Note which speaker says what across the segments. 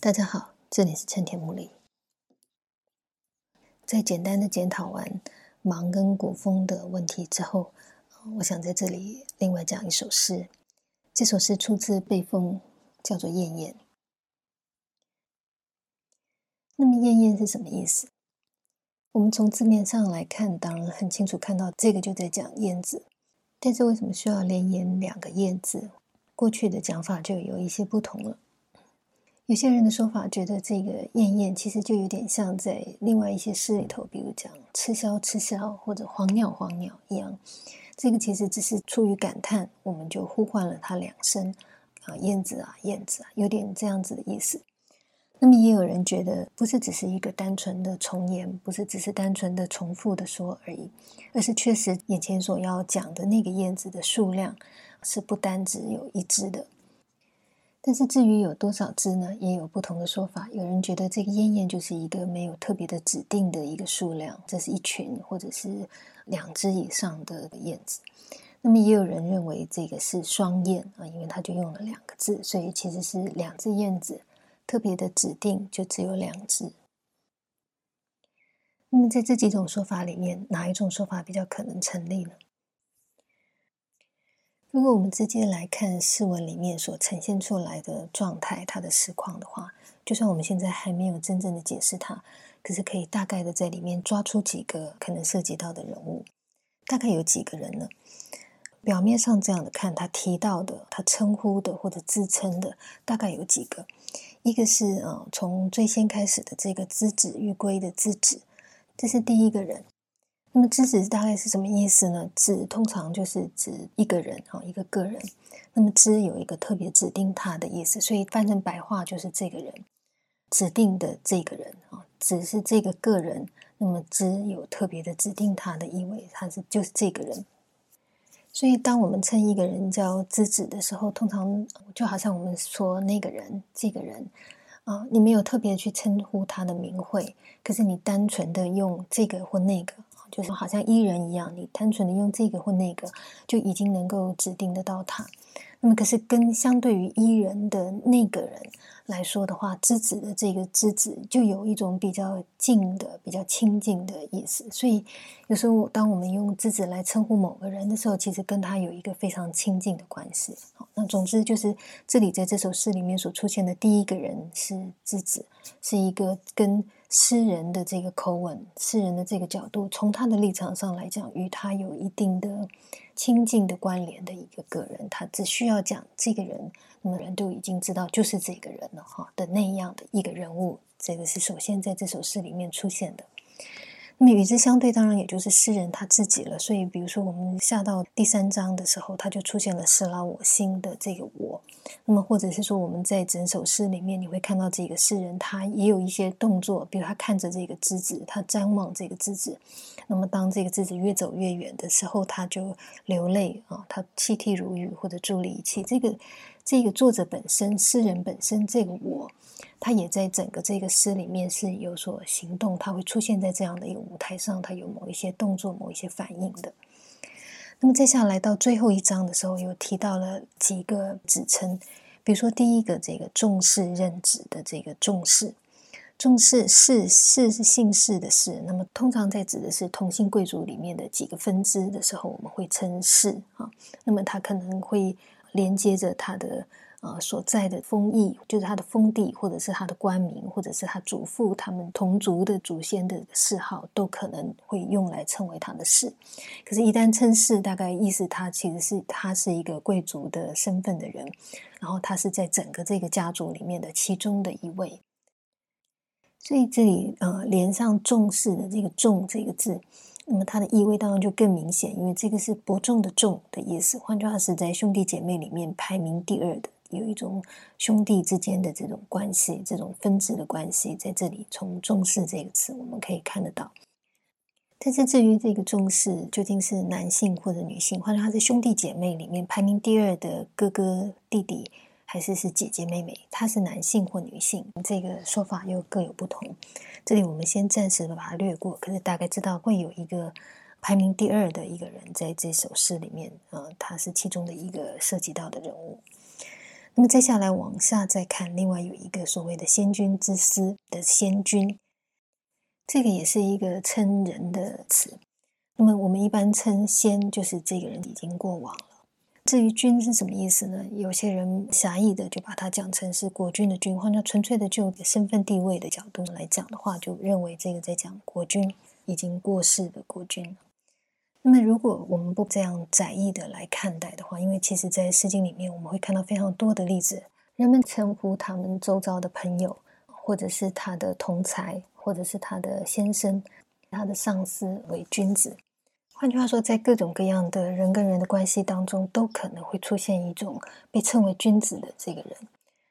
Speaker 1: 大家好，这里是陈田木里。在简单的检讨完盲跟古风的问题之后，我想在这里另外讲一首诗。这首诗出自被风，叫做《燕燕》。那么“燕燕”是什么意思？我们从字面上来看，当然很清楚看到这个就在讲燕子。但是为什么需要连言两个燕字？过去的讲法就有一些不同了。有些人的说法觉得这个“燕燕”其实就有点像在另外一些诗里头，比如讲“吃枭吃枭”或者“黄鸟黄鸟”一样。这个其实只是出于感叹，我们就呼唤了它两声啊，“燕子啊，燕子啊”，有点这样子的意思。那么也有人觉得，不是只是一个单纯的重言，不是只是单纯的重复的说而已，而是确实眼前所要讲的那个燕子的数量是不单只有一只的。但是至于有多少只呢，也有不同的说法。有人觉得这个燕燕就是一个没有特别的指定的一个数量，这是一群或者是两只以上的燕子。那么也有人认为这个是双燕啊，因为它就用了两个字，所以其实是两只燕子。特别的指定就只有两只。那么在这几种说法里面，哪一种说法比较可能成立呢？如果我们直接来看诗文里面所呈现出来的状态，它的实况的话，就算我们现在还没有真正的解释它，可是可以大概的在里面抓出几个可能涉及到的人物。大概有几个人呢？表面上这样的看，他提到的、他称呼的或者自称的，大概有几个。一个是啊，从最先开始的这个“资子玉圭”的“资子”，这是第一个人。那么“资子”大概是什么意思呢？“子”通常就是指一个人哈，一个个人。那么“资”有一个特别指定他的意思，所以翻成白话就是这个人指定的这个人啊，只是这个个人。那么“资”有特别的指定他的意味，他是就是这个人。所以，当我们称一个人叫“资子”的时候，通常就好像我们说那个人、这个人啊，你没有特别去称呼他的名讳，可是你单纯的用这个或那个，就是好像伊人一样，你单纯的用这个或那个，就已经能够指定得到他。那么，可是跟相对于伊人的那个人。来说的话，之子的这个之子就有一种比较近的、比较亲近的意思。所以有时候，当我们用之子来称呼某个人的时候，其实跟他有一个非常亲近的关系。好，那总之就是这里在这首诗里面所出现的第一个人是之子，是一个跟诗人的这个口吻、诗人的这个角度，从他的立场上来讲，与他有一定的亲近的关联的一个个人。他只需要讲这个人。那么人都已经知道，就是这个人了哈的那样的一个人物，这个是首先在这首诗里面出现的。那么与之相对，当然也就是诗人他自己了。所以，比如说我们下到第三章的时候，他就出现了“失了我心”的这个我。那么，或者是说我们在整首诗里面，你会看到这个诗人他也有一些动作，比如他看着这个枝子，他瞻望这个枝子。那么，当这个枝子越走越远的时候，他就流泪啊，他泣涕如雨或者伫立一泣。这个。这个作者本身，诗人本身，这个我，他也在整个这个诗里面是有所行动，他会出现在这样的一个舞台上，他有某一些动作、某一些反应的。那么接下来到最后一章的时候，又提到了几个指称，比如说第一个这个重视任职的这个重视，重视氏氏是姓氏的氏，那么通常在指的是同姓贵族里面的几个分支的时候，我们会称氏啊，那么他可能会。连接着他的呃所在的封邑，就是他的封地，或者是他的官名，或者是他祖父他们同族的祖先的谥号，都可能会用来称为他的氏。可是，一旦称氏，大概意思他其实是他是一个贵族的身份的人，然后他是在整个这个家族里面的其中的一位。所以这里呃连上重视的这个重这个字。那么它的意味当然就更明显，因为这个是伯仲的重的意思。换句话是在兄弟姐妹里面排名第二的，有一种兄弟之间的这种关系，这种分支的关系，在这里从重视这个词我们可以看得到。但是至于这个重视究竟是男性或者女性，或者他是兄弟姐妹里面排名第二的哥哥弟弟。还是是姐姐妹妹，他是男性或女性，这个说法又各有不同。这里我们先暂时的把它略过，可是大概知道会有一个排名第二的一个人在这首诗里面，呃，他是其中的一个涉及到的人物。那么接下来往下再看，另外有一个所谓的“先君之思”的“先君”，这个也是一个称人的词。那么我们一般称先，就是这个人已经过往。至于君是什么意思呢？有些人狭义的就把它讲成是国君的君，或者纯粹的就身份地位的角度来讲的话，就认为这个在讲国君已经过世的国君。那么如果我们不这样窄义的来看待的话，因为其实在《诗经》里面我们会看到非常多的例子，人们称呼他们周遭的朋友，或者是他的同才，或者是他的先生、他的上司为君子。换句话说，在各种各样的人跟人的关系当中，都可能会出现一种被称为君子的这个人。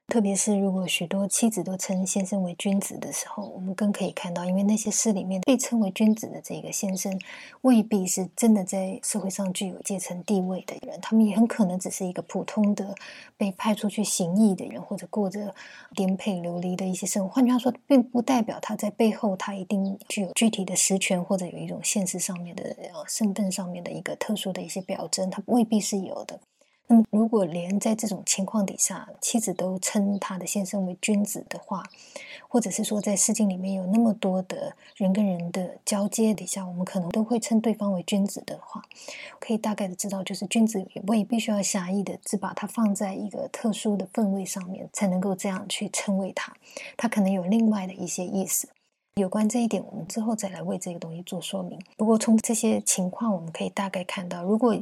Speaker 1: 特别是如果许多妻子都称先生为君子的时候，我们更可以看到，因为那些诗里面被称为君子的这个先生，未必是真的在社会上具有阶层地位的人，他们也很可能只是一个普通的被派出去行役的人，或者过着颠沛流离的一些生活。换句话说，并不代表他在背后他一定具有具体的实权，或者有一种现实上面的呃身份上面的一个特殊的一些表征，他未必是有的。那么，如果连在这种情况底下，妻子都称他的先生为君子的话，或者是说在《诗经》里面有那么多的人跟人的交接底下，我们可能都会称对方为君子的话，可以大概的知道，就是君子也未必须要狭义的只把它放在一个特殊的氛围上面，才能够这样去称谓他，他可能有另外的一些意思。有关这一点，我们之后再来为这个东西做说明。不过从这些情况，我们可以大概看到，如果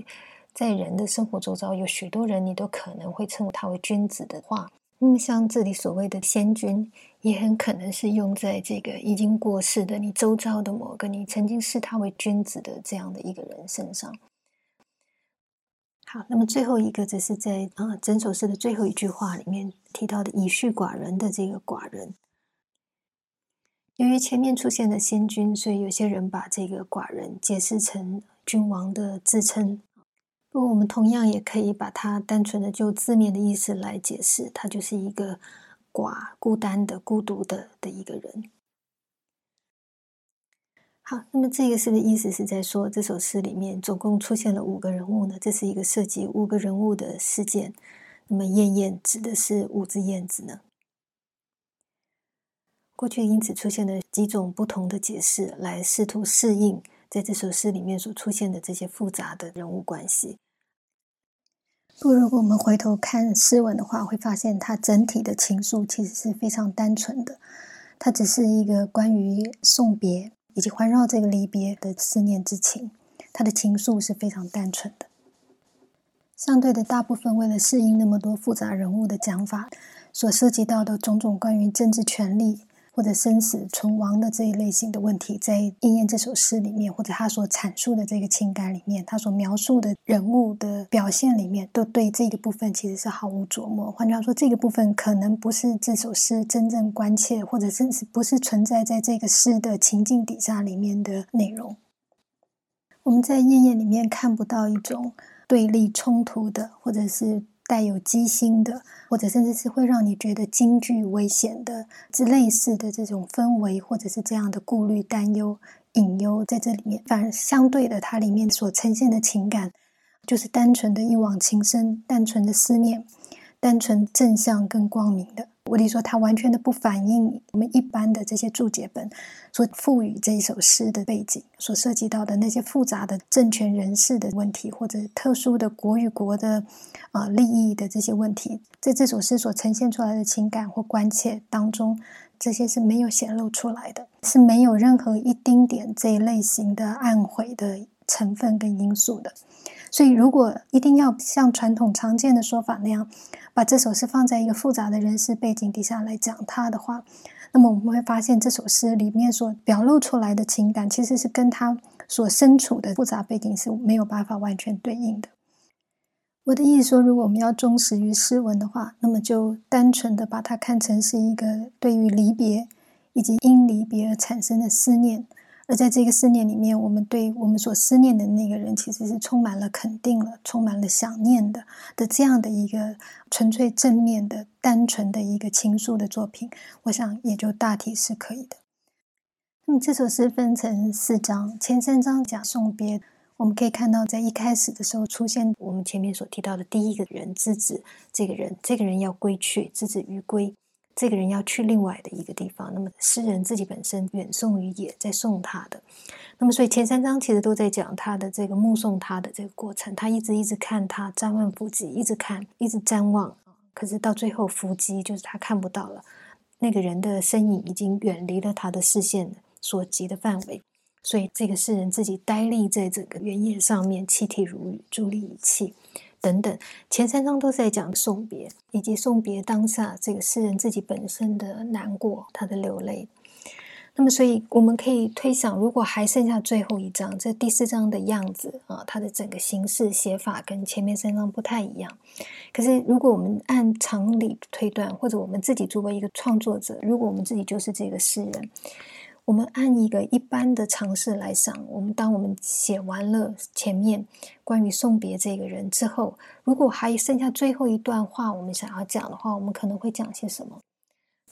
Speaker 1: 在人的生活周遭，有许多人，你都可能会称呼他为君子的话，那么像这里所谓的先君，也很可能是用在这个已经过世的你周遭的某个你曾经视他为君子的这样的一个人身上。好，那么最后一个，则是在啊整首诗的最后一句话里面提到的以序寡人的这个寡人。由于前面出现了先君，所以有些人把这个寡人解释成君王的自称。不过，我们同样也可以把它单纯的就字面的意思来解释，他就是一个寡、孤单的、孤独的的一个人。好，那么这个诗的意思是在说，这首诗里面总共出现了五个人物呢，这是一个涉及五个人物的事件。那么，燕燕指的是五只燕子呢？过去因此出现了几种不同的解释，来试图适应在这首诗里面所出现的这些复杂的人物关系。不，如果我们回头看诗文的话，会发现它整体的情愫其实是非常单纯的。它只是一个关于送别以及环绕这个离别的思念之情。它的情愫是非常单纯的。相对的，大部分为了适应那么多复杂人物的讲法，所涉及到的种种关于政治权力。或者生死存亡的这一类型的问题，在《应验》这首诗里面，或者他所阐述的这个情感里面，他所描述的人物的表现里面，都对这个部分其实是毫无琢磨。换句话说，这个部分可能不是这首诗真正关切，或者甚至不是存在在这个诗的情境底下里面的内容。我们在《应验》里面看不到一种对立冲突的，或者是。带有机心的，或者甚至是会让你觉得惊惧、危险的之类似的这种氛围，或者是这样的顾虑、担忧、隐忧，在这里面，反而相对的，它里面所呈现的情感，就是单纯的一往情深、单纯的思念、单纯正向跟光明的。我得说，它完全的不反映我们一般的这些注解本所赋予这一首诗的背景，所涉及到的那些复杂的政权人士的问题，或者特殊的国与国的啊利益的这些问题，在这首诗所呈现出来的情感或关切当中，这些是没有显露出来的，是没有任何一丁点这一类型的暗悔的成分跟因素的。所以，如果一定要像传统常见的说法那样，把这首诗放在一个复杂的人事背景底下来讲它的话，那么我们会发现这首诗里面所表露出来的情感，其实是跟他所身处的复杂背景是没有办法完全对应的。我的意思说，如果我们要忠实于诗文的话，那么就单纯的把它看成是一个对于离别以及因离别而产生的思念。而在这个思念里面，我们对我们所思念的那个人，其实是充满了肯定了，充满了想念的的这样的一个纯粹正面的、单纯的一个情书的作品，我想也就大体是可以的。那么这首诗分成四章，前三章讲送别，我们可以看到，在一开始的时候出现我们前面所提到的第一个人之子，这个人，这个人要归去，之子于归，这个人要去另外的一个地方。那么诗人自己本身远送于野，在送他的。那么所以前三章其实都在讲他的这个目送他的这个过程，他一直一直看他瞻望伏击，一直看，一直瞻望。可是到最后伏击，就是他看不到了，那个人的身影已经远离了他的视线所及的范围。所以，这个诗人自己呆立在这个原野上面，泣涕如雨，伫立以泣，等等。前三章都在讲送别，以及送别当下这个诗人自己本身的难过，他的流泪。那么，所以我们可以推想，如果还剩下最后一章，这第四章的样子啊，它的整个形式写法跟前面三章不太一样。可是，如果我们按常理推断，或者我们自己作为一个创作者，如果我们自己就是这个诗人。我们按一个一般的尝试来想，我们当我们写完了前面关于送别这个人之后，如果还剩下最后一段话，我们想要讲的话，我们可能会讲些什么？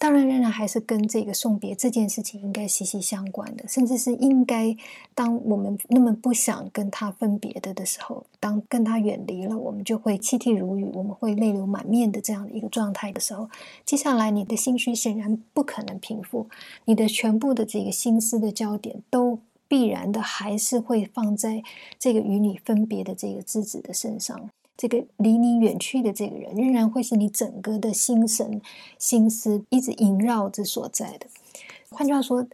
Speaker 1: 当然，仍然还是跟这个送别这件事情应该息息相关的，甚至是应该当我们那么不想跟他分别的的时候，当跟他远离了，我们就会泣涕如雨，我们会泪流满面的这样的一个状态的时候，接下来你的心绪显然不可能平复，你的全部的这个心思的焦点都必然的还是会放在这个与你分别的这个之子的身上。这个离你远去的这个人，仍然会是你整个的心神、心思一直萦绕着所在的。换句话说，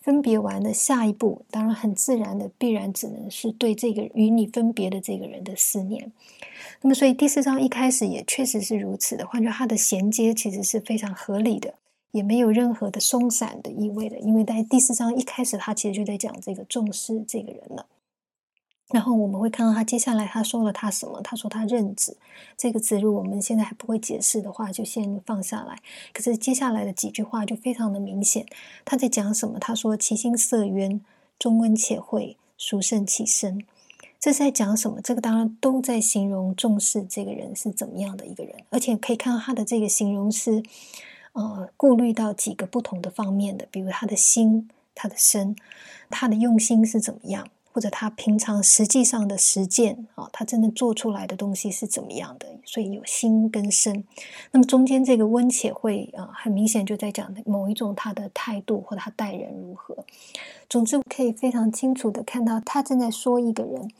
Speaker 1: 分别完的下一步，当然很自然的，必然只能是对这个与你分别的这个人的思念。那么，所以第四章一开始也确实是如此的。换句话说它的衔接其实是非常合理的，也没有任何的松散的意味的。因为在第四章一开始，他其实就在讲这个重视这个人了。然后我们会看到他接下来他说了他什么？他说他认子这个词，如果我们现在还不会解释的话，就先放下来。可是接下来的几句话就非常的明显，他在讲什么？他说其心色渊，中温且惠，殊胜其身。这是在讲什么？这个当然都在形容重视这个人是怎么样的一个人，而且可以看到他的这个形容是呃顾虑到几个不同的方面的，比如他的心、他的身、他的用心是怎么样。或者他平常实际上的实践啊，他真的做出来的东西是怎么样的？所以有心跟身。那么中间这个温且会啊，很明显就在讲某一种他的态度或他待人如何。总之可以非常清楚的看到，他正在说一个人，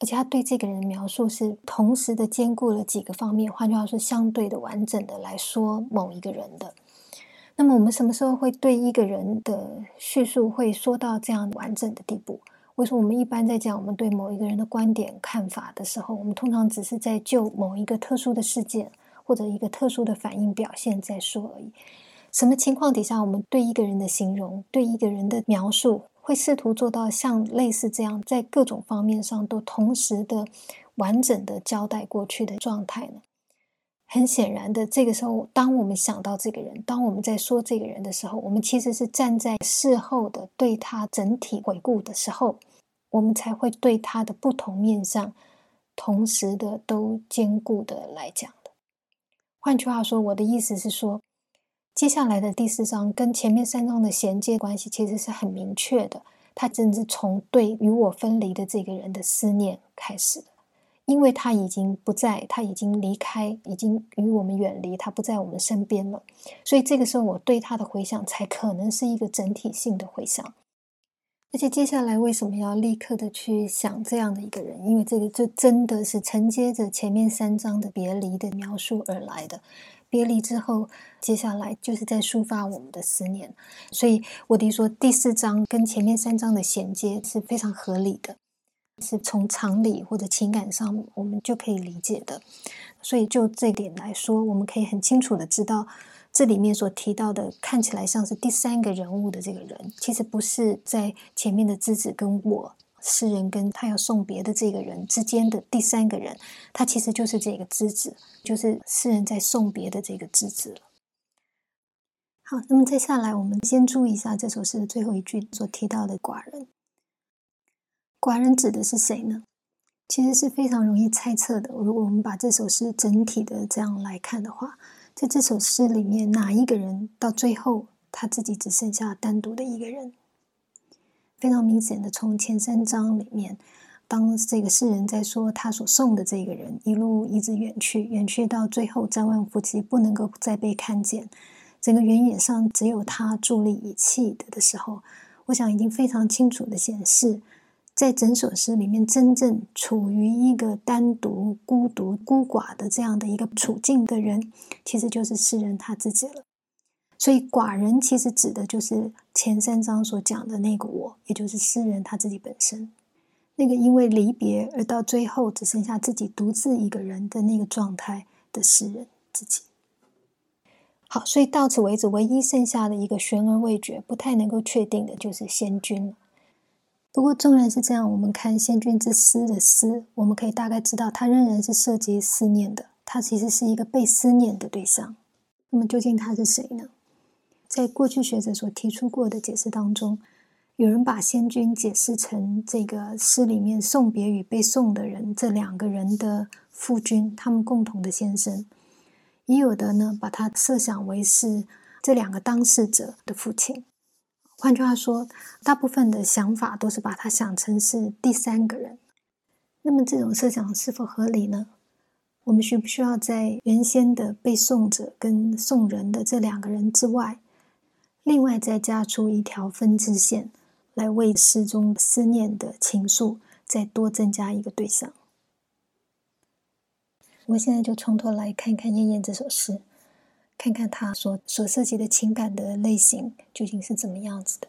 Speaker 1: 而且他对这个人描述是同时的兼顾了几个方面，换句话说，相对的完整的来说某一个人的。那么我们什么时候会对一个人的叙述会说到这样完整的地步？为什么我们一般在讲我们对某一个人的观点看法的时候，我们通常只是在就某一个特殊的事件或者一个特殊的反应表现在说而已？什么情况底下，我们对一个人的形容、对一个人的描述，会试图做到像类似这样，在各种方面上都同时的完整的交代过去的状态呢？很显然的，这个时候，当我们想到这个人，当我们在说这个人的时候，我们其实是站在事后的对他整体回顾的时候，我们才会对他的不同面相同时的都兼顾的来讲的。换句话说，我的意思是说，接下来的第四章跟前面三章的衔接关系其实是很明确的，它真是从对与我分离的这个人的思念开始的。因为他已经不在，他已经离开，已经与我们远离，他不在我们身边了。所以这个时候，我对他的回想才可能是一个整体性的回想。而且接下来为什么要立刻的去想这样的一个人？因为这个就真的是承接着前面三章的别离的描述而来的。别离之后，接下来就是在抒发我们的思念。所以我得说，第四章跟前面三章的衔接是非常合理的。是从常理或者情感上，我们就可以理解的。所以就这点来说，我们可以很清楚的知道，这里面所提到的看起来像是第三个人物的这个人，其实不是在前面的之子跟我诗人跟他要送别的这个人之间的第三个人，他其实就是这个之子，就是诗人在送别的这个之子了。好，那么接下来我们先注意一下这首诗的最后一句所提到的寡人。寡人指的是谁呢？其实是非常容易猜测的。如果我们把这首诗整体的这样来看的话，在这首诗里面，哪一个人到最后他自己只剩下单独的一个人？非常明显的，从前三章里面，当这个诗人在说他所送的这个人一路一直远去，远去到最后瞻望夫妻不能够再被看见，整个原野上只有他伫立以泣的的时候，我想已经非常清楚的显示，在整首诗里面真正处于一个单独、孤独、孤寡的这样的一个处境的人，其实就是诗人他自己了。所以寡人其实指的就是前三章所讲的那个我，也就是诗人他自己本身。那个因为离别而到最后只剩下自己独自一个人的那个状态的诗人自己。好，所以到此为止，唯一剩下的一个悬而未决、不太能够确定的就是仙君了。不过纵然是这样，我们看《仙君之思》的思，我们可以大概知道，它仍然是涉及思念的。它其实是一个被思念的对象。那么究竟他是谁呢？在过去学者所提出过的解释当中。有人把仙君解释成这个诗里面送别与被送的人这两个人的夫君，他们共同的先生；也有的呢，把他设想为是这两个当事者的父亲。换句话说，大部分的想法都是把他想成是第三个人。那么，这种设想是否合理呢？我们需不需要在原先的被送者跟送人的这两个人之外，另外再加出一条分支线？来为诗中思念的情愫再多增加一个对象。我现在就从头来看一看《燕燕》这首诗，看看他所所涉及的情感的类型究竟是怎么样子的。